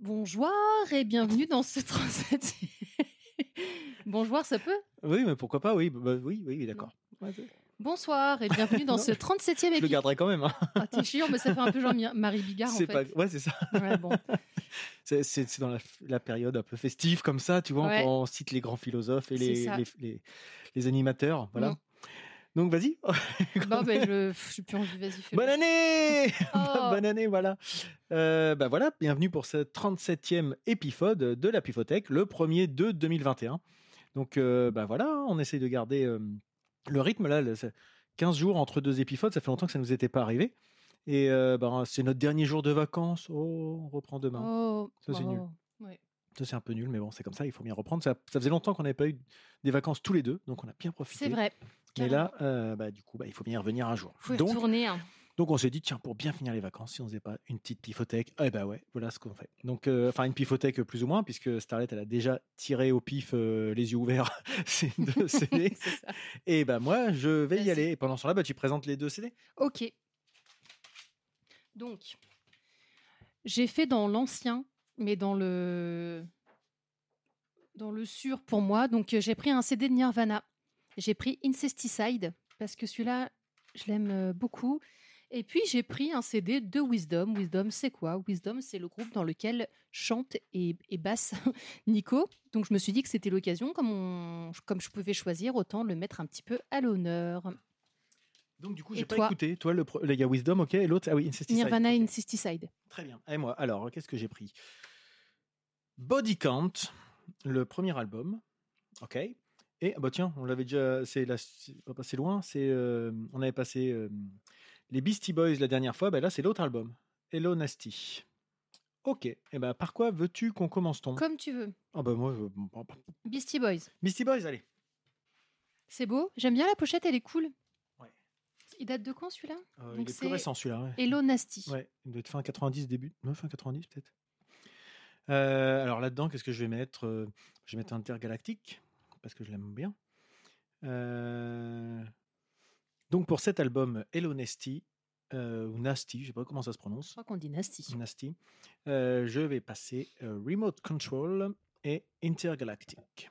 Bonjour et bienvenue dans ce 37 Bonjour, ça peut? Oui, mais pourquoi pas, oui, bah, oui, oui, oui, d'accord. Bonsoir et bienvenue dans Non, ce 37e Je le épisode. garderai quand même. Hein. Ah, t'es chiant, mais ça fait un peu genre Mi- Marie Bigard en C'est fait. pas... Ouais, c'est ça. Ouais, bon. C'est dans la, la période un peu festive comme ça, tu vois, Ouais. on cite les grands philosophes et les, ça. les, les, les animateurs, voilà. Mm. Donc vas-y. Bon, ben je je suis plus envie, vas-y, Bonne année Oh. Bonne année, voilà. Euh, bah voilà, bienvenue pour ce 37e épisode de la Pifothèque, le premier de 2021. Donc euh, bah voilà, on essaye de garder euh, le rythme là. le- c'est 15 jours entre deux épisodes, ça fait longtemps que ça nous était pas arrivé. Et euh, bah, c'est notre dernier jour de vacances. Oh, on reprend demain. Oh, Ça, c'est nul. Ouais. Ça c'est un peu nul, mais bon, c'est comme ça, il faut bien reprendre. Ça, ça faisait longtemps qu'on n'avait pas eu des vacances tous les deux, donc on a bien profité. C'est vrai. Mais là, euh, bah, du coup, bah, il faut bien y revenir un jour. Faut donc, retourner. hein. Donc on s'est dit, tiens, pour bien finir les vacances, si on faisait pas une petite pifothèque, eh ben ouais, voilà ce qu'on fait. Donc, euh, enfin, une pifothèque plus ou moins, puisque Starlet, elle a déjà tiré au pif euh, les yeux ouverts ces deux CD. Ça. Et ben moi, je vais y aller. Et pendant ce temps-là, bah, tu présentes les deux CD. Ok. Donc, j'ai fait dans l'ancien, mais dans le dans le sûr pour moi. Donc, euh, j'ai pris un CD de Nirvana. J'ai pris Incesticide parce que celui-là, je l'aime beaucoup. Et puis, j'ai pris un CD de Wisdom. Wisdom, c'est quoi? Wisdom, c'est le groupe dans lequel chante et, et basse Nico. Donc, je me suis dit que c'était l'occasion, comme, on- comme je pouvais choisir, autant le mettre un petit peu à l'honneur. Donc du coup, j'ai pas écouté. Toi, le y a Wisdom, ok, et l'autre, ah oui. Nirvana Ok. Incesticide. Très bien. Et moi, alors, qu'est-ce que j'ai pris? Body Count, le premier album. Ok. Et bah tiens, on l'avait déjà. C'est pas passé loin. C'est euh, on avait passé euh, les Beastie Boys la dernière fois. Ben là, c'est l'autre album. Hello Nasty. Ok. Et ben par quoi veux-tu qu'on commence ton? Comme tu veux. Ah bah moi, euh, Beastie Boys. Beastie Boys, allez. C'est beau. J'aime bien la pochette, elle est cool. Ouais. Il date de quand celui-là? Euh, il est plus récent celui-là. Ouais. Hello Nasty. Ouais, il doit être fin 90, début. Non, fin 90 peut-être. Euh, alors là-dedans, qu'est-ce que je vais mettre Euh, Je vais mettre Intergalactique, parce que je l'aime bien. Euh, Donc pour cet album, Hello Nasty, euh, ou Nasty, je sais pas comment ça se Je prononce. crois qu'on dit Nasty. Nasty. Euh, je vais passer euh, Remote Control et Intergalactic.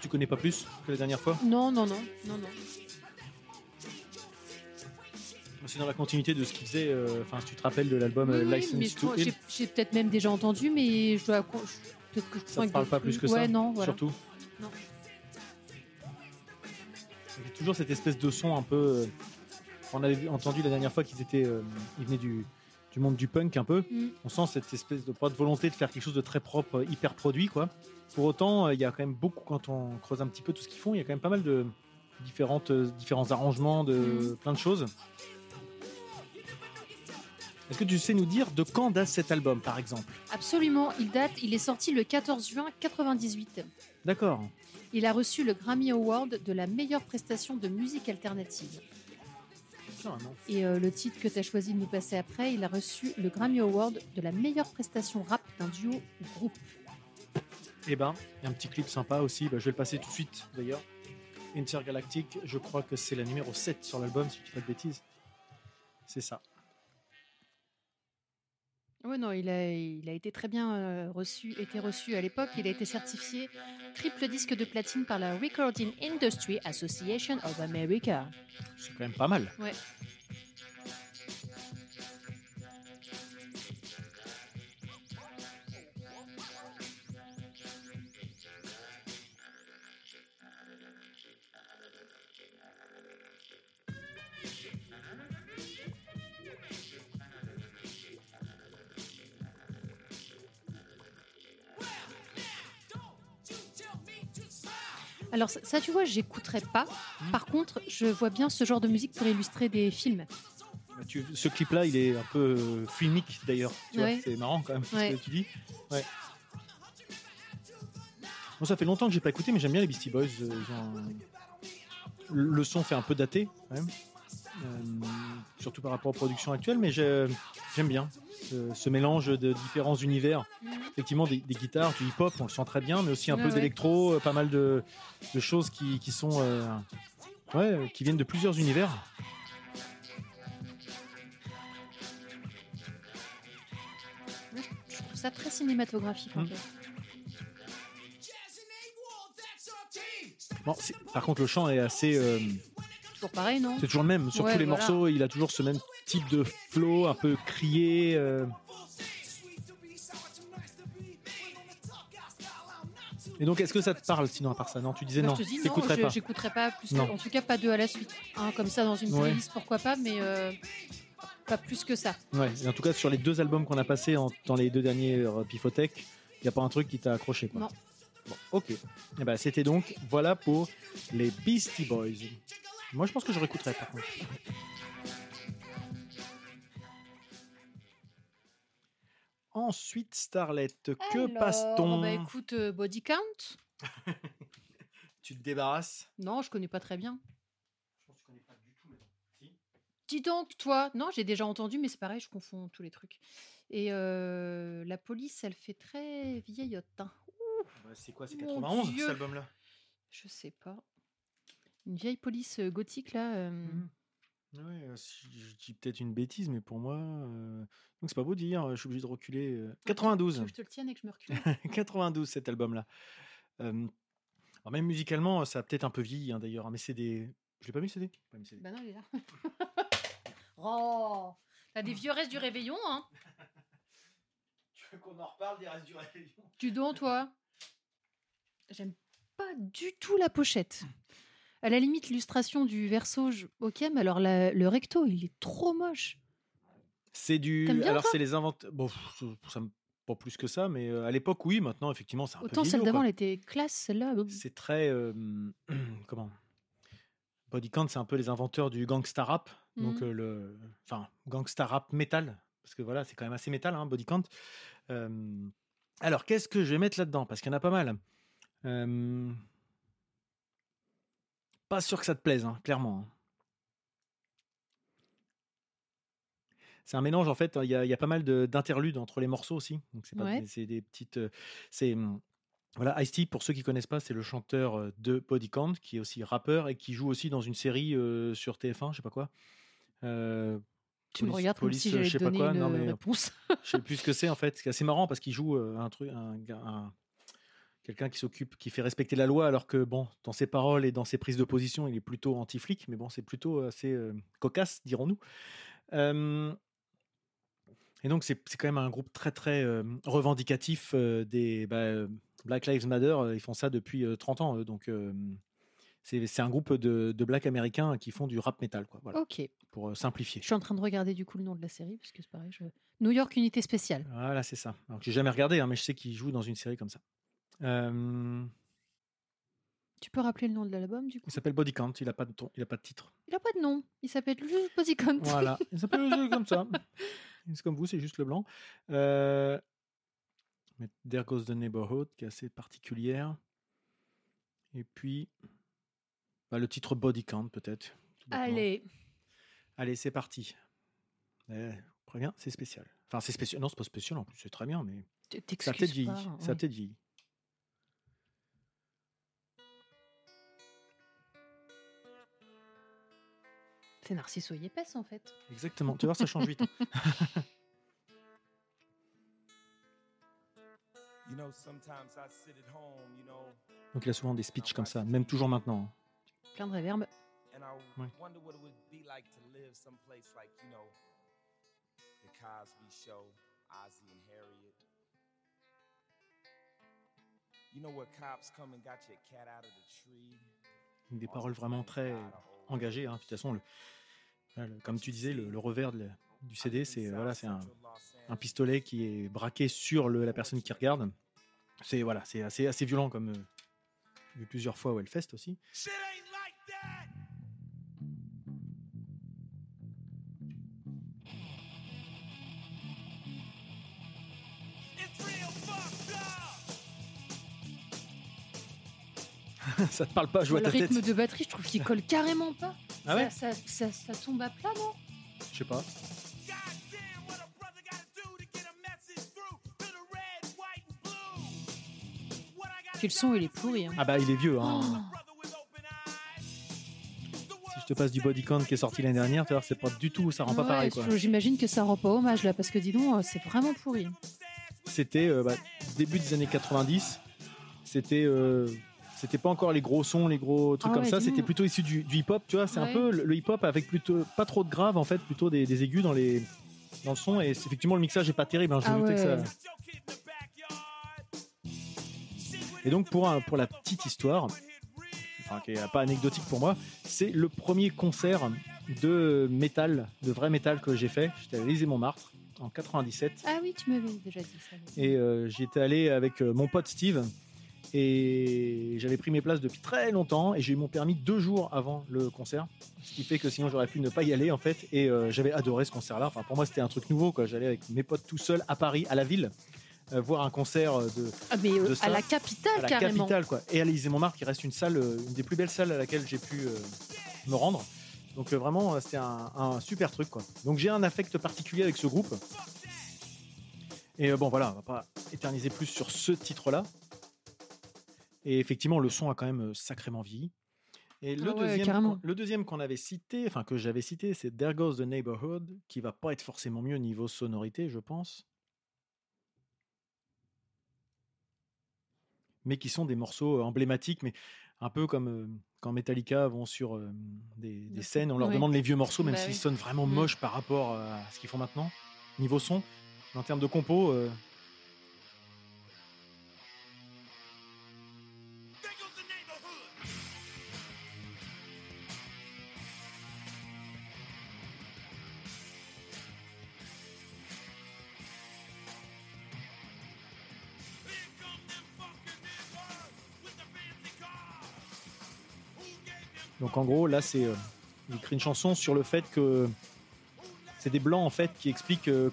Tu connais pas plus que la dernière fois Non, non, non, non, non. C'est dans la continuité de ce qu'il faisait. euh, Enfin, si tu te rappelles de l'album Oui, euh, License mais je to j'ai j'ai peut-être même déjà entendu, mais je dois. Peut-être que je Ça te parle que- pas plus que ça Ouais, non, voilà. Surtout Non. Il y a toujours cette espèce de son un peu. euh, On avait entendu la dernière fois qu'ils étaient. euh, ils venaient du, du monde du punk un peu. Mm. On sent cette espèce de, pas de volonté de faire quelque chose de très propre, euh, hyper produit, quoi. Pour autant, euh, il y a quand même beaucoup, quand on creuse un petit peu tout ce qu'ils font, il y a quand même pas mal de différentes, euh, différents arrangements, de Mm. plein de choses. Est-ce que tu sais nous dire de quand date cet album, par exemple? Absolument, il date, il est sorti le 14 juin 98. D'accord. Il a reçu le Grammy Award de la meilleure prestation de musique alternative. Carrément. Et euh, le titre que tu as choisi de nous passer après, il a reçu le Grammy Award de la meilleure prestation rap d'un duo ou groupe. Eh ben, il y a un petit clip sympa aussi, bah, je vais le passer tout de suite d'ailleurs. Intergalactic, je crois que c'est la numéro 7 sur l'album, si je dis pas de bêtises. C'est ça. Ouais, non, il a, il a été très bien euh, reçu, été reçu à l'époque. Il a été certifié triple disque de platine par la Recording Industry Association of America. C'est quand même pas mal. Ouais. Alors ça, ça, tu vois, j'écouterais pas. Par contre, je vois bien ce genre de musique pour illustrer des films. Bah, tu- ce clip-là, il est un peu euh, filmique d'ailleurs. Ouais. C'est marrant quand même Ouais. ce que tu dis. Ouais. Bon, ça fait longtemps que j'ai pas écouté, mais j'aime bien les Beastie Boys. euh, Le son fait un peu daté, quand même. Euh, surtout par rapport aux productions actuelles, mais j'ai- j'aime bien ce, ce mélange de différents univers. Effectivement, des, des guitares, du hip-hop, on le sent très bien, mais aussi un peu ouais. d'électro, euh, pas mal de, de choses qui, qui sont, euh, ouais, qui viennent de plusieurs univers. Je trouve ça très cinématographique. En Mm. fait. Bon, par contre, le chant est assez. euh, Toujours pareil, non? c'est toujours le même. Sur Ouais, tous les voilà. morceaux, il a toujours ce même type de flow, un peu crié. euh. Et donc, est-ce que ça te parle sinon à part ça? Non, tu disais Bah, non. Je te dis non, T'écouterais je- pas. j'écouterais pas plus. Non. Que, en tout cas, pas deux à la suite. Hein, comme ça, dans une Ouais. playlist, pourquoi pas, mais euh, pas plus que ça. Ouais. Et en tout cas, sur les deux albums qu'on a passés en- dans les deux derniers euh, Pifothèque, il n'y a pas un truc qui t'a accroché. Quoi. Non. Bon, ok. Eh ben, c'était donc voilà pour les Beastie Boys. Moi, je pense que je réécouterais par contre. Ensuite, Starlet, que Alors, passe-t-on bah, écoute, euh, Body Count Tu te débarrasses Non, je connais pas très bien. Je pense que tu connais pas du tout. Mais... Si. Dis donc, toi Non, j'ai déjà entendu, mais c'est pareil, je confonds tous les trucs. Et euh, la police, elle fait très vieillotte. hein. Bah, c'est quoi C'est Mon 91 Dieu. cet album-là? Je sais pas. Une vieille police euh, gothique, là. euh, Mhm. Ouais, euh, si je dis peut-être une bêtise, mais pour moi, euh, donc c'est pas beau dire, je suis obligé de reculer. euh, Tu 92. veux que je te le tienne et que je me recule 92 cet album-là. Euh, alors même musicalement, ça a peut-être un peu vieilli hein, d'ailleurs, hein, mais c'est des. Je l'ai pas mis le CD Pas mis le CD. Bah non, il est là. oh T'as des vieux restes du réveillon, hein? Tu veux qu'on en reparle des restes du réveillon? Tu donc, toi J'aime pas du tout la pochette. À la limite, l'illustration du verso, je- ok, mais alors la- le recto, il est trop moche. C'est du. Bien, alors c'est les inventeurs. Bon, pff, ça me pas plus que ça, mais euh, à l'époque, oui. Maintenant, effectivement, c'est un Autant peu celle vieillot, d'avant, elle était classe, celle-là. euh, C'est très. euh, comment? Body Count, c'est un peu les inventeurs du gangsta rap. Donc, Mhm. euh, le. Enfin, gangsta rap metal. Parce que voilà, c'est quand même assez métal, hein, Body Count. Euh, alors, qu'est-ce que je vais mettre là-dedans? Parce qu'il y en a pas mal. Pas sûr que ça te plaise, hein, clairement. hein. C'est un mélange, en fait. Il y a, il y a pas mal de- d'interludes entre les morceaux aussi. Donc, c'est pas Ouais. des- petites. euh, C'est. hum, Voilà, Ice-T, pour ceux qui connaissent pas, c'est le chanteur euh, de Body Count, qui est aussi rappeur et qui joue aussi dans une série euh, sur TF1, je sais pas quoi. Euh, Tu me police- regardes comme police, si je sais pas quoi, une non, mais- réponse. je sais plus ce que c'est en fait. C'est assez marrant parce qu'il joue un truc, un, un- quelqu'un qui s'occupe, qui fait respecter la loi, alors que bon, dans ses paroles et dans ses prises de position, il est plutôt anti-flic, mais bon, c'est plutôt assez euh, cocasse, dirons-nous. Euh, et donc c'est quand même un groupe très très euh, revendicatif des bah, Black Lives Matter. Ils font ça depuis euh, 30 ans, donc. c'est un groupe de, de black américains qui font du rap metal, quoi, voilà, ok. pour simplifier. Je suis en train de regarder du coup le nom de la série, parce que c'est pareil. je- New York Unité Spéciale. Voilà, c'est ça. Alors que j'ai jamais regardé, hein, mais je sais qu'il joue dans une série comme ça. Euh, Tu peux rappeler le nom de l'album du coup? il s'appelle Body Count, il a pas de ton, il a pas de titre. Il a pas de nom. Il s'appelle juste Body Count. Voilà, il s'appelle juste comme ça. C'est comme vous, c'est juste le blanc. Euh, mais There Goes the Neighborhood, qui est assez particulière. Et puis, bah, le titre Body Count peut-être. Allez. Allez, c'est parti. Eh, préviens, c'est spécial. Enfin, c'est spécial. Non, c'est pas spécial en plus, c'est très bien, mais ça peut-être vieilli. pas, Ça vieilli. C'est Narciso Yepes en fait. Exactement. Tu voir, ça change vite. You know, sometimes I sit at home, you know, Donc il a souvent des speeches comme ça, même toujours maintenant. hein. Plein de réverb. and I Ouais. wonder what it would be like to live someplace like, you know, the Cosby Show, Ozzy and Harriet. You know where cops come and got your cat out of the tree? Des paroles vraiment très engagées. hein. De toute façon, le- comme tu disais, le, le revers de du CD, c'est voilà, c'est un, un pistolet qui est braqué sur le- la personne qui regarde. C'est voilà, c'est assez, assez violent comme euh, vu plusieurs fois au Hellfest aussi. Shit ain't like that. ça te parle pas, je vois le ta tête. rythme de batterie, je trouve qu'il colle carrément pas. Ah ouais ça, ça, ça- ça tombe à plat, non? Je sais pas. Le son, il est pourri. hein. Ah bah il est vieux. Hein. Oh. Si je te passe du Bodycount qui est sorti l'année dernière, tu vois, c'est pas du tout, ça rend pas pareil quoi. J'imagine que ça rend pas hommage là, parce que dis donc, euh, c'est vraiment pourri. C'était euh, bah, début des années 90. C'était euh, c'était pas encore les gros sons, les gros trucs Ah comme ouais, ça. C'était plutôt issu du, du hip-hop, tu vois. C'est un Ouais. peu le, le hip-hop avec plutôt pas trop de graves en fait, plutôt des, des aigus dans les dans le son. Et effectivement, le mixage est pas terrible. hein, je Ah que ça- ouais. Et donc pour un- pour la petite histoire, enfin qui est pas anecdotique pour moi, c'est le premier concert de métal, de vrai métal que j'ai fait. J'étais à l'Élysée Montmartre en 97. Ah oui, tu m'avais déjà dit ça. Et euh, j'y étais allé avec euh, mon pote Steve. Et j'avais pris mes places depuis très longtemps. Et j'ai eu mon permis deux jours avant le concert. Ce qui fait que sinon j'aurais pu ne pas y aller en fait. Et euh, j'avais adoré ce concert-là. Enfin, pour moi, c'était un truc nouveau. quoi. J'allais avec mes potes tout seul à Paris, à la ville, euh, voir un concert euh, de, Ah, mais euh, de ça à la capitale, à la carrément. capitale. Quoi. Et à l'Élysée Montmartre, qui reste une salle, une des plus belles salles à laquelle j'ai pu me rendre. Donc vraiment, c'était un, un super truc. Quoi. Donc j'ai un affect particulier avec ce groupe. Et bon, voilà, on va pas éterniser plus sur ce titre-là. Et effectivement, le son a quand même euh, sacrément vieilli. Et le, Ah ouais, deuxième, le deuxième qu'on avait cité, enfin que j'avais cité, c'est There Goes the Neighborhood, qui va pas être forcément mieux niveau sonorité, je pense. Mais qui sont des morceaux euh, emblématiques, mais un peu comme euh, quand Metallica vont sur euh, des, scènes, on leur Ouais. demande les vieux morceaux, même Bah s'ils oui. sonnent vraiment Mm. moches par rapport à ce qu'ils font maintenant, niveau son. En termes de compo, euh, Donc en gros, là, c'est euh, il écrit une chanson sur le fait que c'est des blancs en fait qui expliquent euh,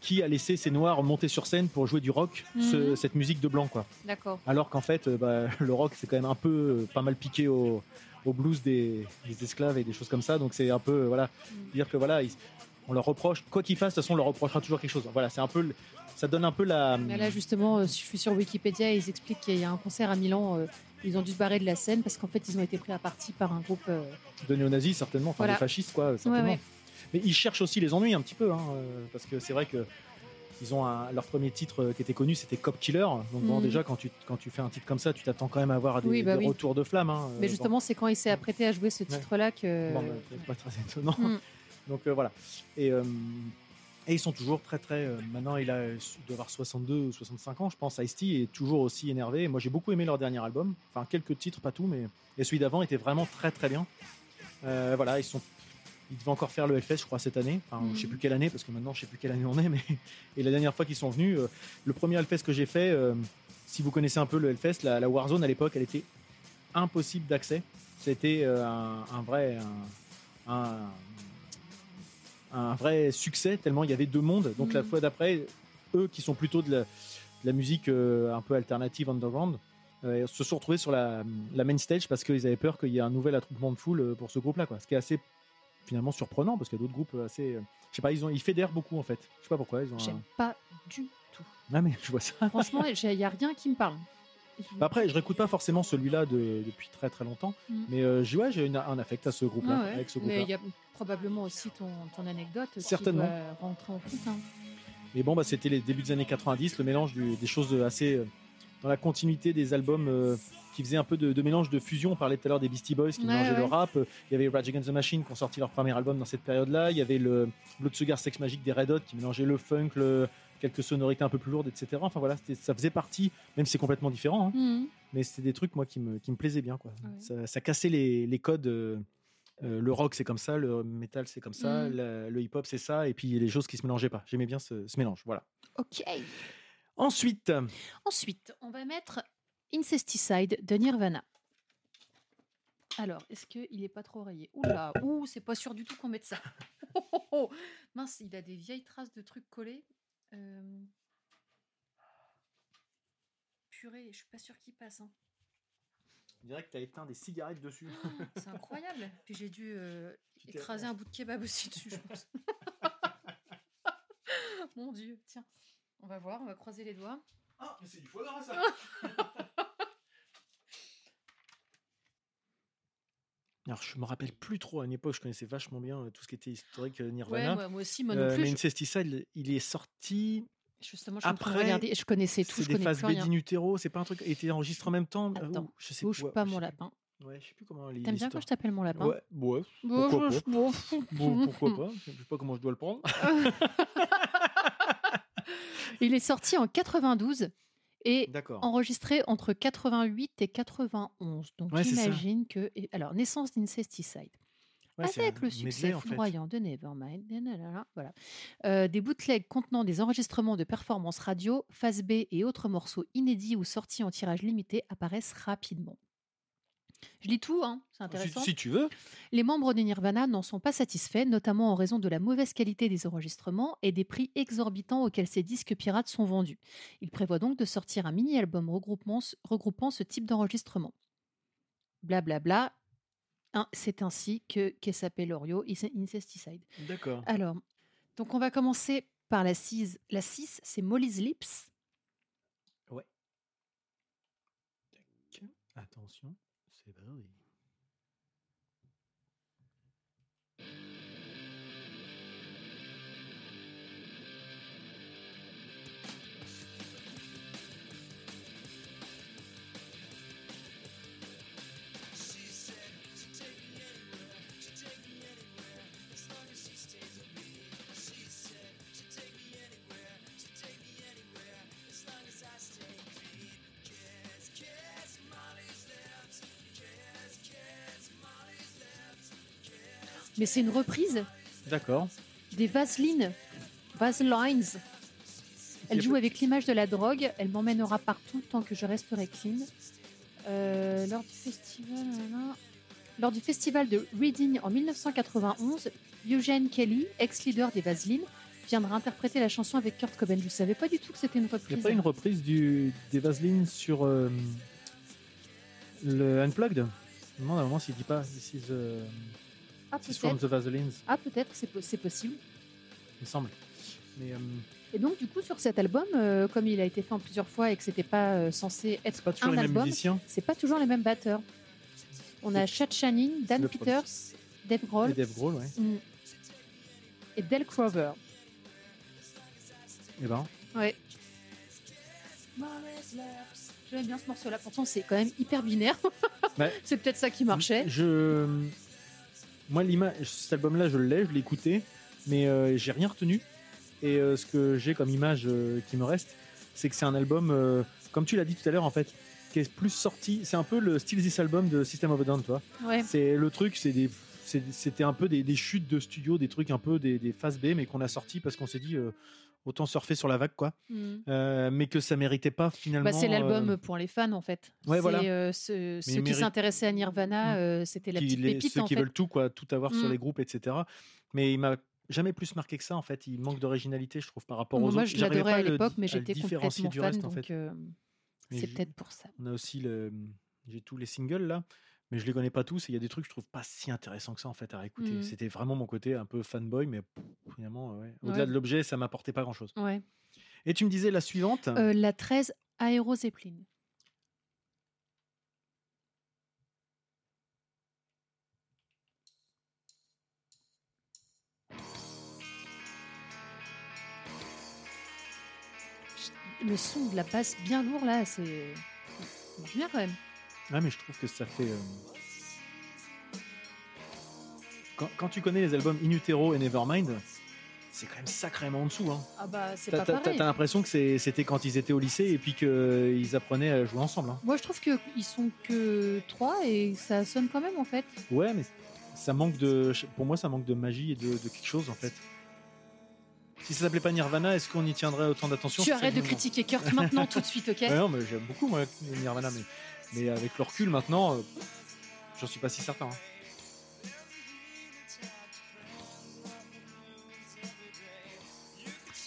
qui a laissé ces noirs monter sur scène pour jouer du rock, ce- Mhm. cette musique de blanc quoi. D'accord. Alors qu'en fait, euh, bah, le rock c'est quand même un peu pas mal piqué au, au blues des, des esclaves et des choses comme ça. Donc c'est un peu voilà Mhm. dire que voilà, ils- on leur reproche quoi qu'ils fassent, de toute façon on leur reprochera toujours quelque chose. Voilà, c'est un peu ça donne un peu la là, justement, je suis sur Wikipédia et ils expliquent qu'il y a un concert à Milan. Ils ont dû se barrer de la scène parce qu'en fait, ils ont été pris à partie par un groupe. euh, de néo-nazis certainement, enfin Voilà. des fascistes quoi, certainement. ouais. Mais ils cherchent aussi les ennuis un petit peu, hein, euh, parce que c'est vrai que ils ont un- leur premier titre euh, qui était connu, c'était Cop Killer. Donc bon, Mhm. déjà quand tu quand tu fais un titre comme ça, tu t'attends quand même à avoir des, Oui, bah des oui. retours de flamme. hein, Mais bon. justement, c'est quand il s'est apprêté à jouer ce titre-là que. Bon, bah, c'est pas très étonnant. Mm. Donc euh, voilà. Et, euh, et ils sont toujours très très. euh, maintenant, il a il doit avoir 62 ou 65 ans, je pense. Ice-T est toujours aussi énervé. Moi, j'ai beaucoup aimé leur dernier album. Enfin, quelques titres, pas tout, mais et celui d'avant était vraiment très très bien. Euh, voilà, ils sont. Ils devaient encore faire le Hellfest, je crois, cette année. Enfin, je sais Mhm. plus quelle année, parce que maintenant, je sais plus quelle année on est. Mais et la dernière fois qu'ils sont venus, euh, le premier Hellfest que j'ai fait, euh, si vous connaissez un peu le Hellfest, la, la Warzone à l'époque, elle était impossible d'accès. C'était euh, un, un vrai, un, un- un vrai succès tellement il y avait deux mondes. Donc la Mhm. fois d'après, eux qui sont plutôt de la, de la musique euh, un peu alternative underground, euh, se sont retrouvés sur la, la main stage parce qu'ils avaient peur qu'il y ait un nouvel attroupement de foule euh, pour ce groupe-là. Quoi. Ce qui est assez finalement surprenant parce qu'il y a d'autres groupes assez. euh, je sais pas, ils, ont, ils fédèrent beaucoup en fait. Je sais pas pourquoi. Ils ont un- pas du tout. Ah, mais je vois ça. Franchement, il n'y a rien qui me parle. Bah après, je réécoute pas forcément celui-là de- depuis très très longtemps, Mhm. mais euh, j'ai ouais, une- un affect à ce groupe-là, Ah ouais. avec ce Mais il y a probablement aussi ton, ton anecdote Certainement. qui doit rentrer en compte. hein. Et bon, bah, c'était les débuts des années 90, le mélange du- des choses assez euh, dans la continuité des albums euh, qui faisaient un peu de, de mélange de fusion. On parlait tout à l'heure des Beastie Boys qui Ouais, mélangeaient le rap. Il y avait Rage Against the Machine qui ont sorti leur premier album dans cette période-là. Il y avait le Blood Sugar Sex Magic des Red Hot qui mélangeait le funk, le- quelques sonorités un peu plus lourdes, etc. Enfin voilà, ça faisait partie, même si c'est complètement différent, hein, Mhm. mais c'était des trucs moi qui me, qui me plaisaient bien. Quoi. Ouais. Ça, ça cassait les, les codes. euh, euh, le rock c'est comme ça, le metal c'est comme ça, Mhm. la- le hip-hop c'est ça, et puis les choses qui se mélangeaient pas. J'aimais bien ce, ce mélange. Voilà. Ok. Ensuite, Ensuite, on va mettre Incesticide de Nirvana. Alors, est-ce qu'il est pas trop rayé Oula, ouh, c'est pas sûr du tout qu'on mette ça. Oh, oh, oh. Mince, il a des vieilles traces de trucs collés. Euh, Purée, je suis pas sûre qu'il passe. hein. On dirait que tu as éteint des cigarettes dessus. C'est incroyable. Puis j'ai dû euh, écraser un bout de kebab aussi dessus, je pense. Mon Dieu, tiens. On va voir, on va croiser les doigts. Ah, mais c'est du foie gras ça Alors, je me rappelle plus trop. À une époque, je connaissais vachement bien tout ce qui était historique Ouais, Nirvana. moi, moi aussi, moi non plus. mais je- il est sorti. Justement, je après, regarder. Je connaissais tout, C'est des phases B rien. in utero. C'est pas un truc. Il était enregistré en même temps. euh, Attends, ou- je sais Bouge pas mon lapin. Ouais, je sais plus comment. T'aimes bien quand je t'appelle mon lapin? Ouais, ouais. Pourquoi pas. Bon, pourquoi pas Je sais pas comment je dois le prendre. Il est sorti en 92 et enregistré entre 88 et 91. Donc Ouais, j'imagine que. Alors, naissance d'Incesticide. Ouais, Avec le succès en fait. foudroyant de Nevermind, voilà. Euh, des bootlegs contenant des enregistrements de performances radio, phase B et autres morceaux inédits ou sortis en tirage limité apparaissent rapidement. Je lis tout, hein, c'est intéressant. si tu veux. Les membres de Nirvana n'en sont pas satisfaits, notamment en raison de la mauvaise qualité des enregistrements et des prix exorbitants auxquels ces disques pirates sont vendus. Ils prévoient donc de sortir un mini-album regroupant, regroupant ce type d'enregistrement. Blablabla. Hein, C'est ainsi que Kessa Pelorio is Incesticide. D'accord. Alors, donc on va commencer par la 6. La 6, c'est Molly's Lips. Tac. Attention, c'est vrai. Mais c'est une reprise D'accord. des Vaseline. Vaselines. Elle joue peu- avec l'image de la drogue. Elle m'emmènera partout tant que je resterai clean. Euh, lors, du festival, nanana. lors du festival de Reading en 1991, Eugene Kelly, ex-leader des Vaseline, viendra interpréter la chanson avec Kurt Cobain. Je ne savais pas du tout que c'était une Il n'y reprise. a pas une reprise du, des Vaseline sur euh, le Unplugged? Je me demande à un moment s'il dit pas This is, ah, from the Vaselines, Ah, peut-être, c'est po- c'est possible. il me semble. Mais euh, Et donc, du coup, sur cet album, euh, comme il a été fait en plusieurs fois et que c'était pas euh, censé être c'est pas toujours un les mêmes album, musiciens. c'est pas toujours les mêmes batteurs. On a Chad Channing, Dan le Peters, Dave Grohl Et Dave Grohl, ouais. mm, et Del Crover. Et ben, Ouais. J'aime bien ce morceau-là. Pourtant, c'est quand même hyper binaire. Ouais. c'est peut-être ça qui marchait. Je, moi, l'image, cet album-là, je l'ai, je l'ai écouté, mais euh, j'ai rien retenu. Et euh, ce que j'ai comme image euh, qui me reste, c'est que c'est un album, comme tu l'as dit tout à l'heure, en fait, qui est plus sorti. C'est un peu le style This Album de System of a Down, toi. Ouais. C'est le truc, c'est des, c'était un peu des, des chutes de studio, des trucs un peu des, des phases B, mais qu'on a sorti parce qu'on s'est dit euh, autant surfer sur la vague, quoi. Mm. Euh, mais que ça méritait pas finalement. Bah, c'est l'album euh, pour les fans, en fait. Ouais, voilà. euh, ceux qui s'intéressaient à Nirvana, Mm. euh, c'était la qui- petite les- pépite, ceux en qui fait. veulent tout, quoi, tout avoir sur Mm. les groupes, etc. Mais il m'a jamais plus marqué que ça, en fait. Il manque d'originalité, je trouve, par rapport aux Moi, autres. je J'arrivais l'adorais à l'époque, mais j'étais complètement fan, reste, en donc fait. c'est je- peut-être pour ça. On a aussi le. J'ai tous les singles là, mais je les connais pas tous. Et il y a des trucs que je trouve pas si intéressants que ça en fait à réécouter. Mhm. C'était vraiment mon côté un peu fanboy, mais pff, finalement, ouais. au-delà Ouais. de l'objet, ça m'apportait pas grand chose. Ouais. Et tu me disais la suivante Euh, la 13, Aero Zeppelin. Le son de la basse bien lourd là, c'est. bien quand même. Ah, mais je trouve que ça fait. euh, Quand, quand tu connais les albums In Utero et Nevermind, c'est quand même sacrément en dessous. Hein. Ah bah c'est pas pareil. t'as l'impression que c'était quand ils étaient au lycée et puis qu'ils apprenaient à jouer ensemble. hein. Moi je trouve qu'ils sont que trois et ça sonne quand même en fait. Ouais, mais ça manque de. Pour moi, ça manque de magie et de, de quelque chose en fait. Si ça s'appelait pas Nirvana, est-ce qu'on y tiendrait autant d'attention? Tu arrêtes de critiquer Kurt maintenant tout de suite, ok? Ouais, non, mais j'aime beaucoup moi Nirvana, mais, mais avec le recul maintenant, euh, J'en suis pas si certain. hein.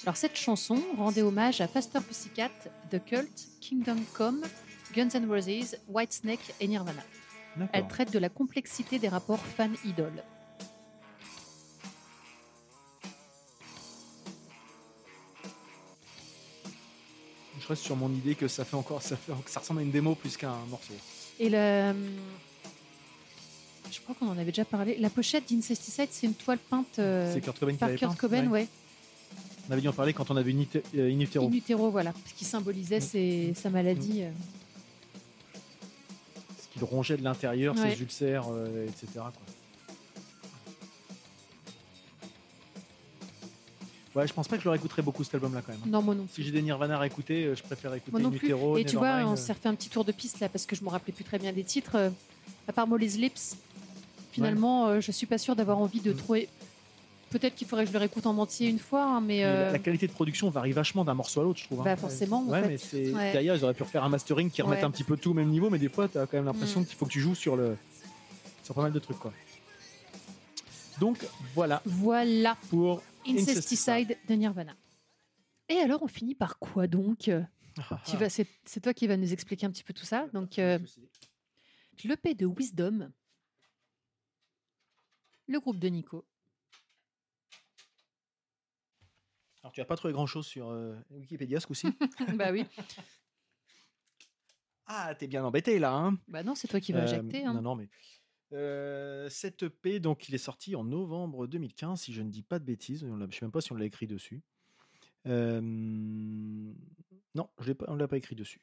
Alors cette chanson rendait hommage à Faster Pussycat, The Cult, Kingdom Come, Guns N' Roses, Whitesnake et Nirvana. Elle traite de la complexité des rapports fan-idole. Je reste sur mon idée que ça fait encore, ça fait, que ça ressemble à une démo plus qu'à un morceau. Et le... Je crois qu'on en avait déjà parlé. La pochette d'Incesticide, c'est une toile peinte euh, C'est Kurt Cobain qui par l'avait Kurt peint Cobain, ouais. On avait dû en parler quand on avait une Inite- euh, In Utero. In utero, voilà, ce qui symbolisait Mm. ses- sa maladie. euh. Ce qu'il rongeait de l'intérieur, Ouais. ses ulcères, euh, etc. quoi. Ouais, je pense pas que je leur écouterais beaucoup cet album-là quand même. Non, moi non Si j'ai des Nirvana à écouter, euh, je préfère écouter Moi non plus. Utero, Et tu vois, on euh. s'est refait un petit tour de piste là parce que je me rappelais plus très bien des titres. euh, à part Molly's Lips, finalement, euh, je suis pas sûre d'avoir envie de Mm. trouver. Peut-être qu'il faudrait que je le réécoute en entier une fois, hein, mais. Mais la, la qualité de production varie vachement d'un morceau à l'autre, je trouve. hein. Bah, forcément, en Ouais, fait. mais c'est Ouais. derrière, ils auraient pu refaire un mastering qui remette Ouais. un petit peu tout au même niveau, mais des fois, tu as quand même l'impression Mm. qu'il faut que tu joues sur le sur pas mal de trucs, quoi. Donc voilà Voilà, pour Incesticide de Nirvana. Et alors, on finit par quoi donc? Tu vas, c'est, c'est toi qui vas nous expliquer un petit peu tout ça. Donc, euh, l'EP de Wisdom, le groupe de Nico. Alors, tu as pas trouvé grand chose sur euh, Wikipédia ce coup-ci? Bah oui. Ah, t'es bien embêté là, hein? Bah non, c'est toi qui vas Euh, injecter. hein. Non, non, mais. Euh, cette EP, donc, il est sorti en novembre 2015, si je ne dis pas de bêtises. Je ne sais même pas si on l'a écrit dessus. Euh, non, je pas, on ne l'a pas écrit dessus.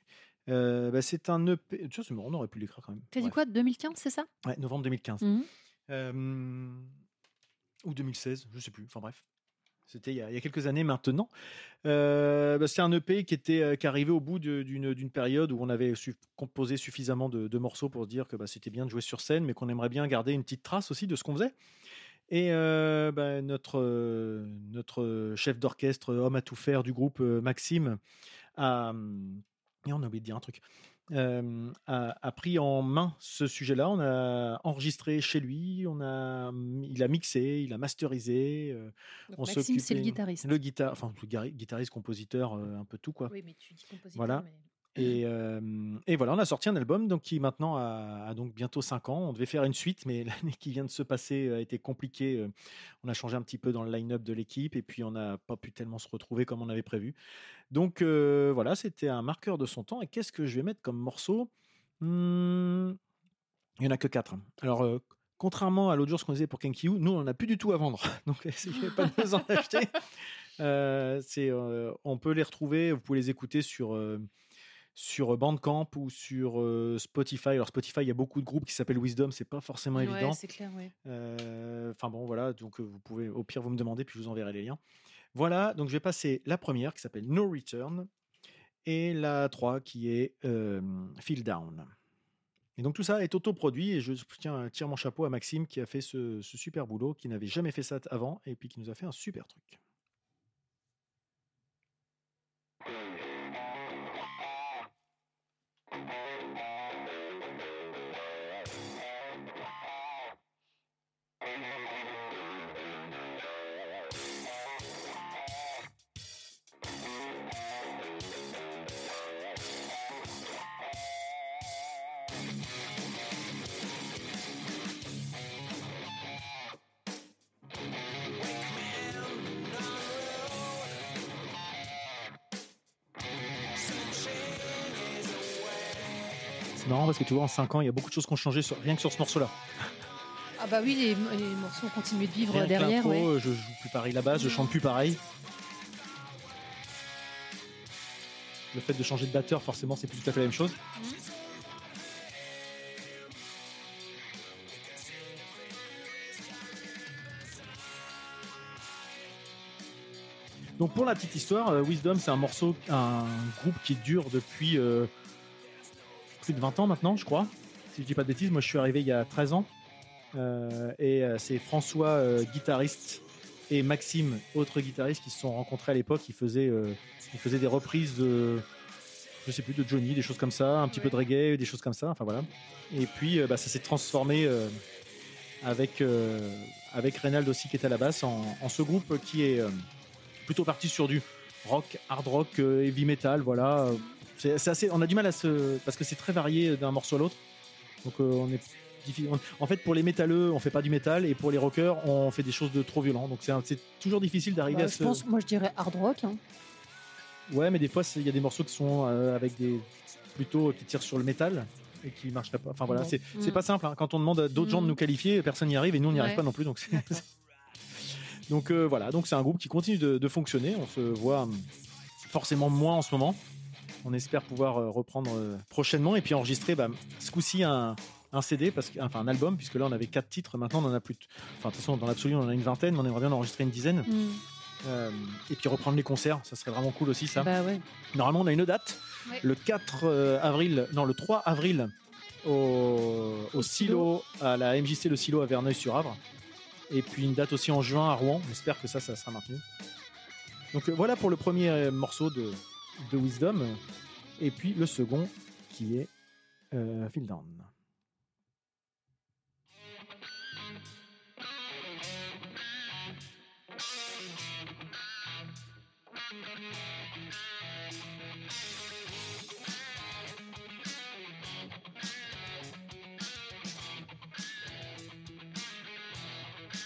Euh, bah, c'est un EP. Tu marrant, on aurait pu l'écrire quand même. T'as dit quoi 2015, c'est ça? Ouais, novembre 2015. Mhm. Euh, ou 2016, je sais plus. Enfin bref. C'était il, y a- quelques années maintenant. Euh, bah, c'est un EP qui était euh, qui arrivait au bout d'une période où on avait composé suffisamment de, morceaux pour se dire que bah, c'était bien de jouer sur scène, mais qu'on aimerait bien garder une petite trace aussi de ce qu'on faisait. Et euh, bah, notre, euh, notre chef d'orchestre, homme à tout faire du groupe, Maxime, a, et on a oublié de dire un truc, euh, a, a pris en main ce sujet-là. On a enregistré chez lui, on a, il a mixé, il a masterisé. euh, on Maxime, c'est le guitariste. Le guitar, enfin, le guitariste, compositeur, euh, un peu tout quoi. Oui, mais tu dis compositeur. Voilà. mais- Et, euh, et voilà, on a sorti un album donc, qui maintenant a, a donc bientôt 5 ans. On devait faire une suite, mais l'année qui vient de se passer a été compliquée. Euh, On a changé un petit peu dans le line-up de l'équipe et puis on n'a pas pu tellement se retrouver comme on avait prévu. Donc euh, voilà, c'était un marqueur de son temps. Et qu'est-ce que je vais mettre comme morceau? Hmm, Il n'y en a que 4. Alors, euh, contrairement à l'autre jour ce qu'on disait pour Kenkyu, nous, on n'a plus du tout à vendre. Donc, essayez pas de nous en acheter. Euh, c'est, euh, on peut les retrouver, vous pouvez les écouter sur, euh, sur Bandcamp ou sur euh, Spotify. Alors Spotify, il y a beaucoup de groupes qui s'appellent Wisdom, c'est pas forcément Ouais, évident. c'est clair, ouais. Euh, Enfin bon, voilà, donc euh, vous pouvez, au pire, vous me demandez, puis je vous enverrai les liens. Voilà, donc je vais passer la première qui s'appelle No Return et la 3 qui est euh, Feel Down. Et donc tout ça est autoproduit et je tiens, tire mon chapeau à Maxime qui a fait ce, ce super boulot, qui n'avait jamais fait ça avant et puis qui nous a fait un super truc. Tu vois, en 5 ans, il y a beaucoup de choses qui ont changé sur- rien que sur ce morceau-là. Ah bah oui, les, les morceaux ont continué de vivre Rien derrière. ouais. je joue plus pareil la base, je chante plus pareil. Le fait de changer de batteur, forcément, c'est plus tout à fait la même chose. Donc pour la petite histoire, euh, Wisdom, c'est un morceau, un groupe qui dure depuis euh, plus de 20 ans maintenant, je crois. Si je dis pas de bêtises, moi je suis arrivé il y a 13 ans. Euh, et euh, c'est François, euh, guitariste, et Maxime, autre guitariste, qui se sont rencontrés à l'époque. Ils faisaient, euh, ils faisaient des reprises de, je sais plus, de Johnny, des choses comme ça, un petit peu de reggae, des choses comme ça, enfin voilà. Et puis bah, ça s'est transformé avec, avec Reynald aussi qui est à la basse en, en ce groupe qui est plutôt parti sur du rock, hard rock, euh, heavy metal, voilà. C'est assez, on a du mal à se. parce que c'est très varié d'un morceau à l'autre. Donc euh, on est. En fait, pour les métalleux, on fait pas du métal, et pour les rockers, on fait des choses de trop violent. Donc c'est toujours difficile d'arriver Bah, à je se. pense, moi je dirais hard rock. hein. Ouais, mais des fois, il y a des morceaux qui sont euh, avec des plutôt qui tirent sur le métal et qui marcheraient pas. Enfin voilà, c'est Mm. pas simple. hein. Quand on demande à d'autres gens de nous qualifier, personne n'y arrive et nous on n'y arrive Ouais. pas non plus. Donc. donc euh, voilà, donc c'est un groupe qui continue de, de fonctionner. On se voit forcément moins en ce moment. On espère pouvoir euh, reprendre euh, prochainement et puis enregistrer bah, ce coup-ci un, un CD, parce que, enfin un album, puisque là on avait quatre titres, maintenant on en a plus. Enfin de toute façon, dans l'absolu on en a une vingtaine, mais on aimerait bien en enregistrer une dizaine. Mm. Euh, et puis reprendre les concerts, ça serait vraiment cool aussi ça. Bah ouais. Normalement, on a une date Ouais. le 4 euh, avril, non, le 3 avril au, au Au silo, à la MJC Le Silo à Verneuil-sur-Avre. Et puis une date aussi en juin à Rouen. J'espère que ça, ça sera maintenu. Donc euh, voilà pour le premier euh, morceau de, Wisdom. Et puis le second qui est euh, Feel Down.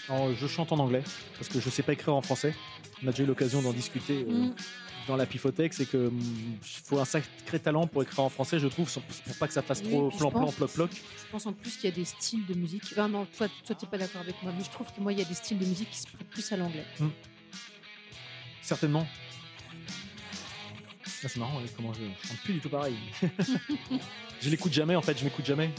Je chante en anglais parce que je sais pas écrire en français. On a déjà eu l'occasion d'en discuter euh, Mm. dans la Pifothèque, c'est que mm, faut un sacré talent pour écrire en français, je trouve, pour pas que ça fasse Oui, trop plan plan ploc ploc. Je pense en plus qu'il y a des styles de musique. Enfin, non, toi, toi t'es pas d'accord avec moi, mais je trouve que moi, il y a des styles de musique qui se prêtent plus à l'anglais. Certainement. Ah, c'est marrant, ouais, comment je, je chante plus du tout pareil. je l'écoute jamais en fait, je m'écoute jamais.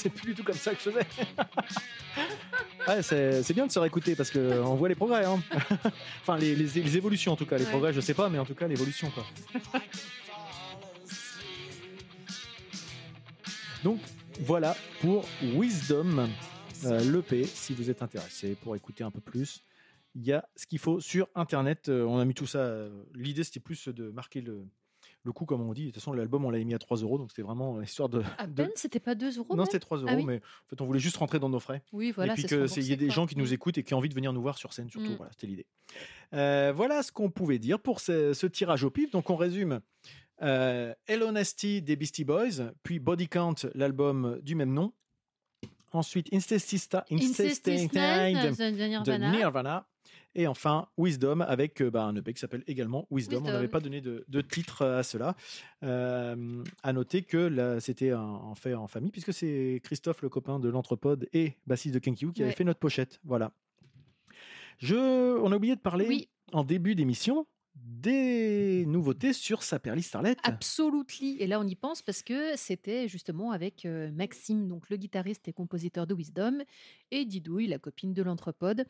C'est plus du tout comme ça que je faisais. ouais, c'est c'est bien de se réécouter parce que on voit les progrès. hein. enfin, les, les- les évolutions en tout cas. Les Ouais. progrès, je sais pas, mais en tout cas, l'évolution quoi. Donc voilà pour Wisdom, euh, l'EP, si vous êtes intéressé pour écouter un peu plus. Il y a ce qu'il faut sur Internet. Euh, on a mis tout ça. euh, L'idée, c'était plus de marquer le, le coup, comme on dit. De toute façon, l'album, on l'avait mis à 3 euros, donc c'était vraiment histoire de. À de- peine, c'était pas 2 euros non, c'était 3 euros, Ah oui. mais en fait, on voulait juste rentrer dans nos frais. Oui, voilà. et puis c'est que se c'est- il y ait des gens qui nous Mm. écoutent et qui ont envie de venir nous voir sur scène, surtout. Mm. Voilà, c'était l'idée. Euh, voilà ce qu'on pouvait dire pour ce, ce tirage au pif. Donc, on résume. Euh, Hello Nasty des Beastie Boys, puis Body Count, l'album du même nom. Ensuite, Incesticide de de Nirvana. Et enfin, Wisdom avec euh, bah, un EP qui s'appelle également Wisdom. On n'avait pas donné de, de titre à cela. Euh, à noter que c'était un, en fait en famille, puisque c'est Christophe, le copain de l'Entrepode et bassiste de Kenkyu, qui avait fait notre pochette. Voilà. Je, on a oublié de parler Oui, en début d'émission des nouveautés sur Saperly Starlet. absolutely. Et là, on y pense parce que c'était justement avec euh, Maxime, donc le guitariste et compositeur de Wisdom, et Didouille, la copine de l'Anthropode.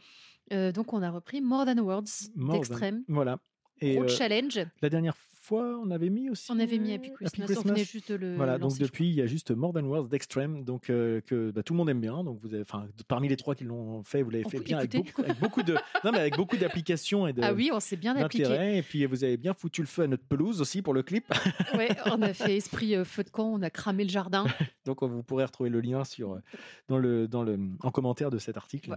Euh, donc, on a repris More Than Words d'Extrême. Voilà. Et Gros euh, challenge. la dernière fois, on avait mis aussi. On avait mis Happy Happy Christmas. On Christmas. venait juste de le. Voilà, donc lancer, depuis, il y a juste More Than Words d'Extreme, donc euh, que bah, tout le monde aime bien. Donc vous avez, enfin, de- parmi les trois qui l'ont fait, vous l'avez fait bien avec beaucoup, avec beaucoup de, non mais avec beaucoup d'applications et de. Ah oui, on s'est bien appliqué. Et puis vous avez bien foutu le feu à notre pelouse aussi pour le clip. Ouais, on a fait esprit euh, feu de camp, on a cramé le jardin. Donc vous pourrez retrouver le lien sur euh, dans le dans le en commentaire de cet article. Ouais.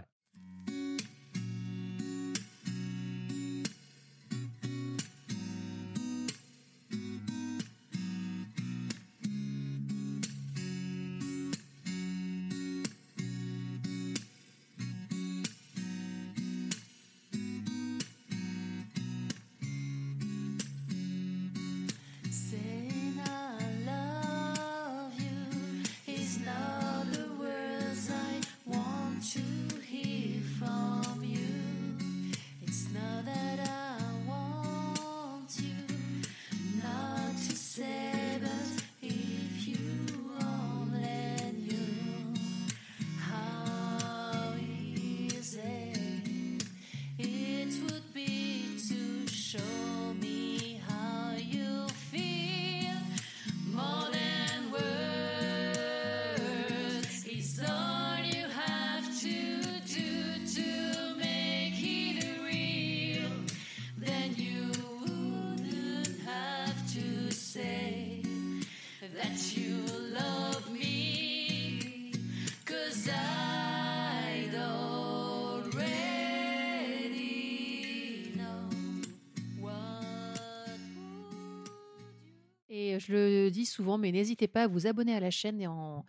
Je le dis souvent, mais n'hésitez pas à vous abonner à la chaîne et en, en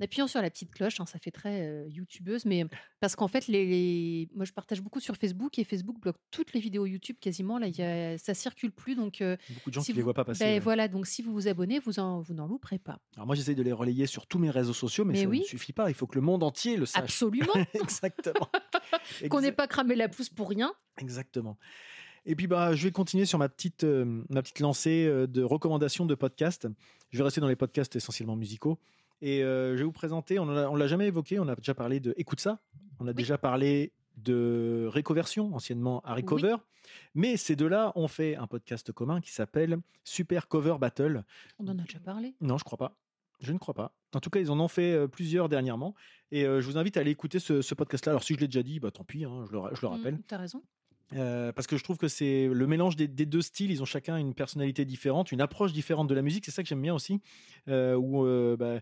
appuyant sur la petite cloche. hein, ça fait très euh, youtubeuse, mais parce qu'en fait, les, les- moi je partage beaucoup sur Facebook et Facebook bloque toutes les vidéos YouTube quasiment. Là, y a, ça circule plus, donc euh, Beaucoup de gens si qui vous- les voient pas passer. ben ouais. voilà. Donc si vous vous abonnez, vous en, vous n'en louperez pas. Alors moi, j'essaye de les relayer sur tous mes réseaux sociaux, mais, Mais ça oui. ne suffit pas. Il faut que le monde entier le sache. Absolument. Exactement. Qu'on n'ait pas cramé la pousse pour rien. Exactement. Et puis bah, je vais continuer sur ma petite, euh, ma petite lancée euh, de recommandations de podcasts. Je vais rester dans les podcasts essentiellement musicaux. Et euh, je vais vous présenter, on ne l'a jamais évoqué, on a déjà parlé de Écoute ça, on a déjà parlé de Récoversion, anciennement Harry Oui. Cover. Mais ces deux-là ont fait un podcast commun qui s'appelle Super Cover Battle. On en a déjà parlé. Non, je crois pas. Je ne crois pas. En tout cas, ils en ont fait plusieurs dernièrement. Et je vous invite à aller écouter ce, ce podcast-là. Alors, si je l'ai déjà dit, bah, tant pis, hein, je, le, je le rappelle. Mm, T'as raison. Euh, parce que je trouve que c'est le mélange des, deux styles. Ils ont chacun une personnalité différente, une approche différente de la musique. C'est ça que j'aime bien aussi. Euh, où euh, bah,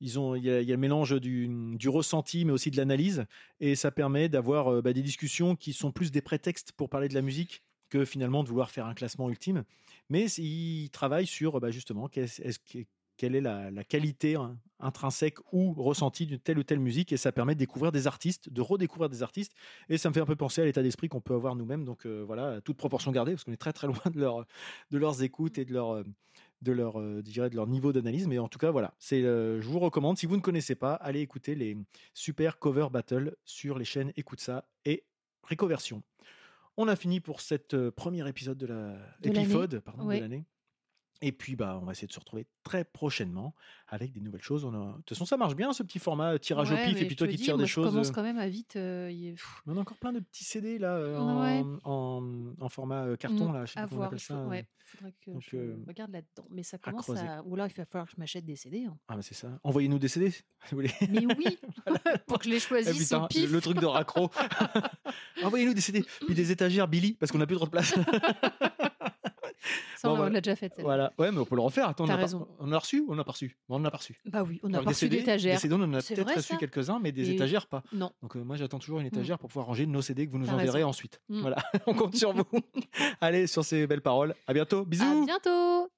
ils ont, il y, a, le mélange du, ressenti, mais aussi de l'analyse. Et ça permet d'avoir bah, des discussions qui sont plus des prétextes pour parler de la musique que finalement de vouloir faire un classement ultime. Mais ils travaillent sur bah, justement qu'est-ce- est-ce que- quelle est la, la qualité hein, intrinsèque ou ressentie d'une telle ou telle musique. Et ça permet de découvrir des artistes, de redécouvrir des artistes. Et ça me fait un peu penser à l'état d'esprit qu'on peut avoir nous-mêmes. Donc euh, voilà, toute proportion gardée, parce qu'on est très très loin de, leur, de leurs écoutes et de leur, euh, de leur, euh, de leur niveau d'analyse. Mais en tout cas, voilà, c'est, euh, je vous recommande. Si vous ne connaissez pas, allez écouter les super cover battle sur les chaînes Écoute ça et Récoversion. On a fini pour cet premier épisode de la De pardon, de l'année. Et puis, bah, on va essayer de se retrouver très prochainement avec des nouvelles choses. On a... De toute façon, ça marche bien ce petit format euh, tirage Ouais, au pif. Et puis je toi qui tires des je choses. commence euh, quand même à vite. euh, mais on a encore plein de petits CD là euh, Ouais. en, en, en format euh, carton là. Je sais à pas comment on voir. appelle ça. ouais, faudrait que Donc, je euh, regarde là-dedans. Mais ça à commence creuser. à. Ou là, il va falloir que je m'achète des CD. hein. Ah, bah c'est ça. Envoyez-nous des CD. si vous voulez. Mais oui, pour que je les Ah, choisisse putain, au pif. le truc de raccro. Envoyez-nous des CD. Puis des étagères Billy parce qu'on n'a plus trop de place. Ça, Bon, on voilà. l'a déjà fait. voilà. Ouais, mais on peut le refaire. Attends, on a, on a reçu ou on n'a pas reçu? Bon, On n'a pas reçu. Bah oui, on a Alors, pas des reçu d'étagère. Des CD, on en a peut-être reçu quelques-uns, mais des Et- étagères pas. Non. Donc euh, moi j'attends toujours une étagère pour pouvoir ranger nos CD que vous nous enverrez ensuite. Mm. Voilà, on compte sur vous. Allez, sur ces belles paroles. À bientôt. Bisous. À bientôt.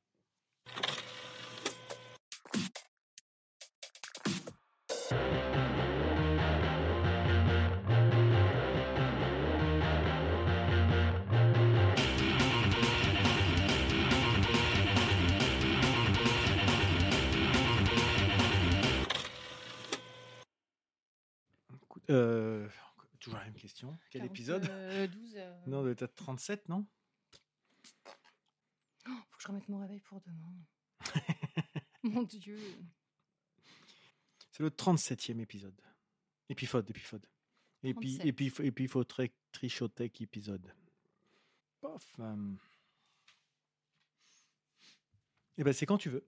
Euh, toujours la même question. Quel 40, épisode euh, 12. euh, Non, de 37, non? Faut que je remette mon réveil pour demain. Mon Dieu. C'est le 37e épisode. Épifode, épifode. Et puis, 37. et puis, et puis, il faut très trichotec épisode. Pof. euh. Eh ben, c'est quand tu veux.